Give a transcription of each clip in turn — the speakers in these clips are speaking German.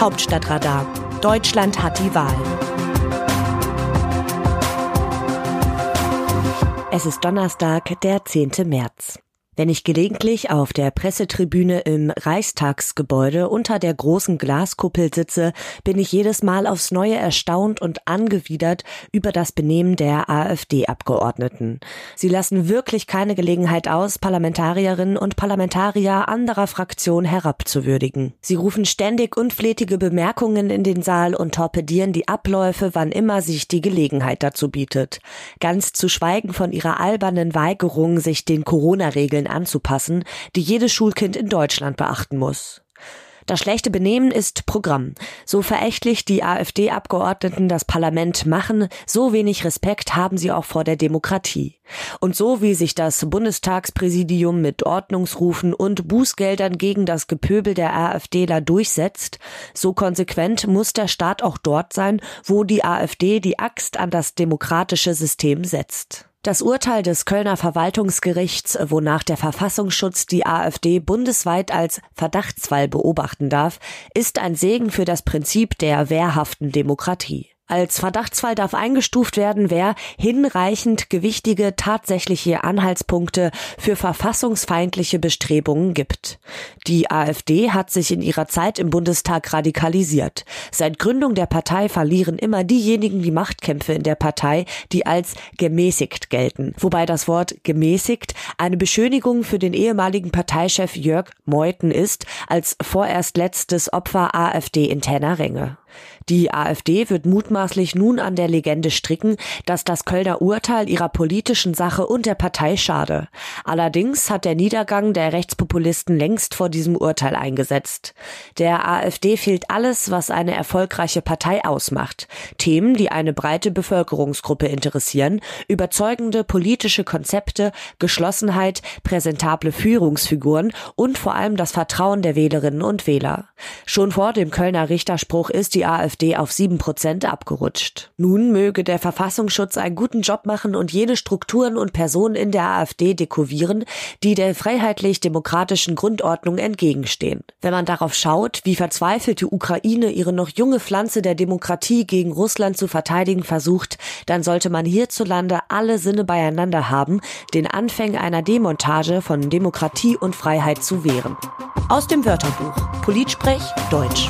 Hauptstadtradar. Deutschland hat die Wahl. Es ist Donnerstag, der 10. März. Wenn ich gelegentlich auf der Pressetribüne im Reichstagsgebäude unter der großen Glaskuppel sitze, bin ich jedes Mal aufs Neue erstaunt und angewidert über das Benehmen der AfD-Abgeordneten. Sie lassen wirklich keine Gelegenheit aus, Parlamentarierinnen und Parlamentarier anderer Fraktionen herabzuwürdigen. Sie rufen ständig unflätige Bemerkungen in den Saal und torpedieren die Abläufe, wann immer sich die Gelegenheit dazu bietet. Ganz zu schweigen von ihrer albernen Weigerung, sich den Corona-Regeln anzupassen, die jedes Schulkind in Deutschland beachten muss. Das schlechte Benehmen ist Programm. So verächtlich die AfD-Abgeordneten das Parlament machen, so wenig Respekt haben sie auch vor der Demokratie. Und so wie sich das Bundestagspräsidium mit Ordnungsrufen und Bußgeldern gegen das Gepöbel der AfDler durchsetzt, so konsequent muss der Staat auch dort sein, wo die AfD die Axt an das demokratische System setzt. Das Urteil des Kölner Verwaltungsgerichts, wonach der Verfassungsschutz die AfD bundesweit als Verdachtsfall beobachten darf, ist ein Segen für das Prinzip der wehrhaften Demokratie. Als Verdachtsfall darf eingestuft werden, wer hinreichend gewichtige tatsächliche Anhaltspunkte für verfassungsfeindliche Bestrebungen gibt. Die AfD hat sich in ihrer Zeit im Bundestag radikalisiert. Seit Gründung der Partei verlieren immer diejenigen die Machtkämpfe in der Partei, die als gemäßigt gelten. Wobei das Wort gemäßigt eine Beschönigung für den ehemaligen Parteichef Jörg Meuthen ist, als vorerst letztes Opfer AfD-interner Ränge. Die AfD wird mutmaßlich nun an der Legende stricken, dass das Kölner Urteil ihrer politischen Sache und der Partei schade. Allerdings hat der Niedergang der Rechtspopulisten längst vor diesem Urteil eingesetzt. Der AfD fehlt alles, was eine erfolgreiche Partei ausmacht. Themen, die eine breite Bevölkerungsgruppe interessieren, überzeugende politische Konzepte, Geschlossenheit, präsentable Führungsfiguren und vor allem das Vertrauen der Wählerinnen und Wähler. Schon vor dem Kölner Richterspruch ist die AfD AfD auf sieben Prozent abgerutscht. Nun möge der Verfassungsschutz einen guten Job machen und jene Strukturen und Personen in der AfD dekovieren, die der freiheitlich-demokratischen Grundordnung entgegenstehen. Wenn man darauf schaut, wie verzweifelt die Ukraine ihre noch junge Pflanze der Demokratie gegen Russland zu verteidigen versucht, dann sollte man hierzulande alle Sinne beieinander haben, den Anfängen einer Demontage von Demokratie und Freiheit zu wehren. Aus dem Wörterbuch Politsprech Deutsch.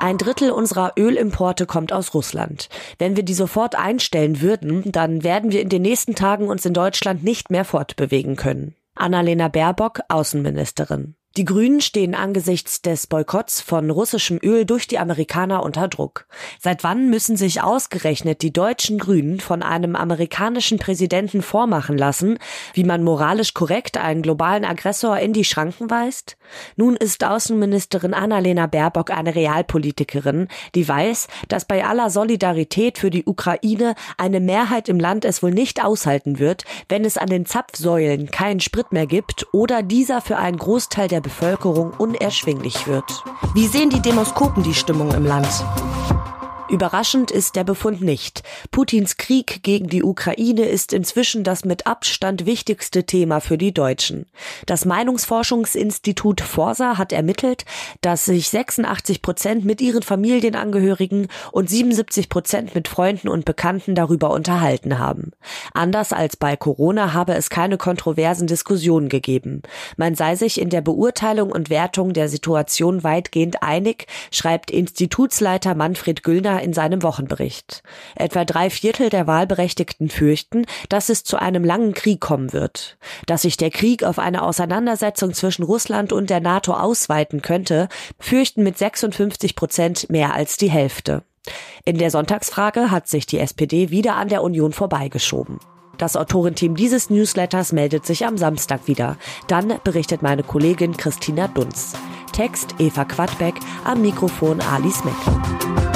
Ein Drittel unserer Ölimporte kommt aus Russland. Wenn wir die sofort einstellen würden, dann werden wir in den nächsten Tagen uns in Deutschland nicht mehr fortbewegen können. Annalena Baerbock, Außenministerin. Die Grünen stehen angesichts des Boykotts von russischem Öl durch die Amerikaner unter Druck. Seit wann müssen sich ausgerechnet die deutschen Grünen von einem amerikanischen Präsidenten vormachen lassen, wie man moralisch korrekt einen globalen Aggressor in die Schranken weist? Nun ist Außenministerin Annalena Baerbock eine Realpolitikerin, die weiß, dass bei aller Solidarität für die Ukraine eine Mehrheit im Land es wohl nicht aushalten wird, wenn es an den Zapfsäulen keinen Sprit mehr gibt oder dieser für einen Großteil der der Bevölkerung unerschwinglich wird. Wie sehen die Demoskopen die Stimmung im Land? Überraschend ist der Befund nicht. Putins Krieg gegen die Ukraine ist inzwischen das mit Abstand wichtigste Thema für die Deutschen. Das Meinungsforschungsinstitut Forsa hat ermittelt, dass sich 86 Prozent mit ihren Familienangehörigen und 77 Prozent mit Freunden und Bekannten darüber unterhalten haben. Anders als bei Corona habe es keine kontroversen Diskussionen gegeben. Man sei sich in der Beurteilung und Wertung der Situation weitgehend einig, schreibt Institutsleiter Manfred Güllner in seinem Wochenbericht. Etwa drei Viertel der Wahlberechtigten fürchten, dass es zu einem langen Krieg kommen wird. Dass sich der Krieg auf eine Auseinandersetzung zwischen Russland und der NATO ausweiten könnte, fürchten mit 56 Prozent mehr als die Hälfte. In der Sonntagsfrage hat sich die SPD wieder an der Union vorbeigeschoben. Das Autorenteam dieses Newsletters meldet sich am Samstag wieder. Dann berichtet meine Kollegin Christina Dunz. Text Eva Quadbeck, am Mikrofon Alice Meck.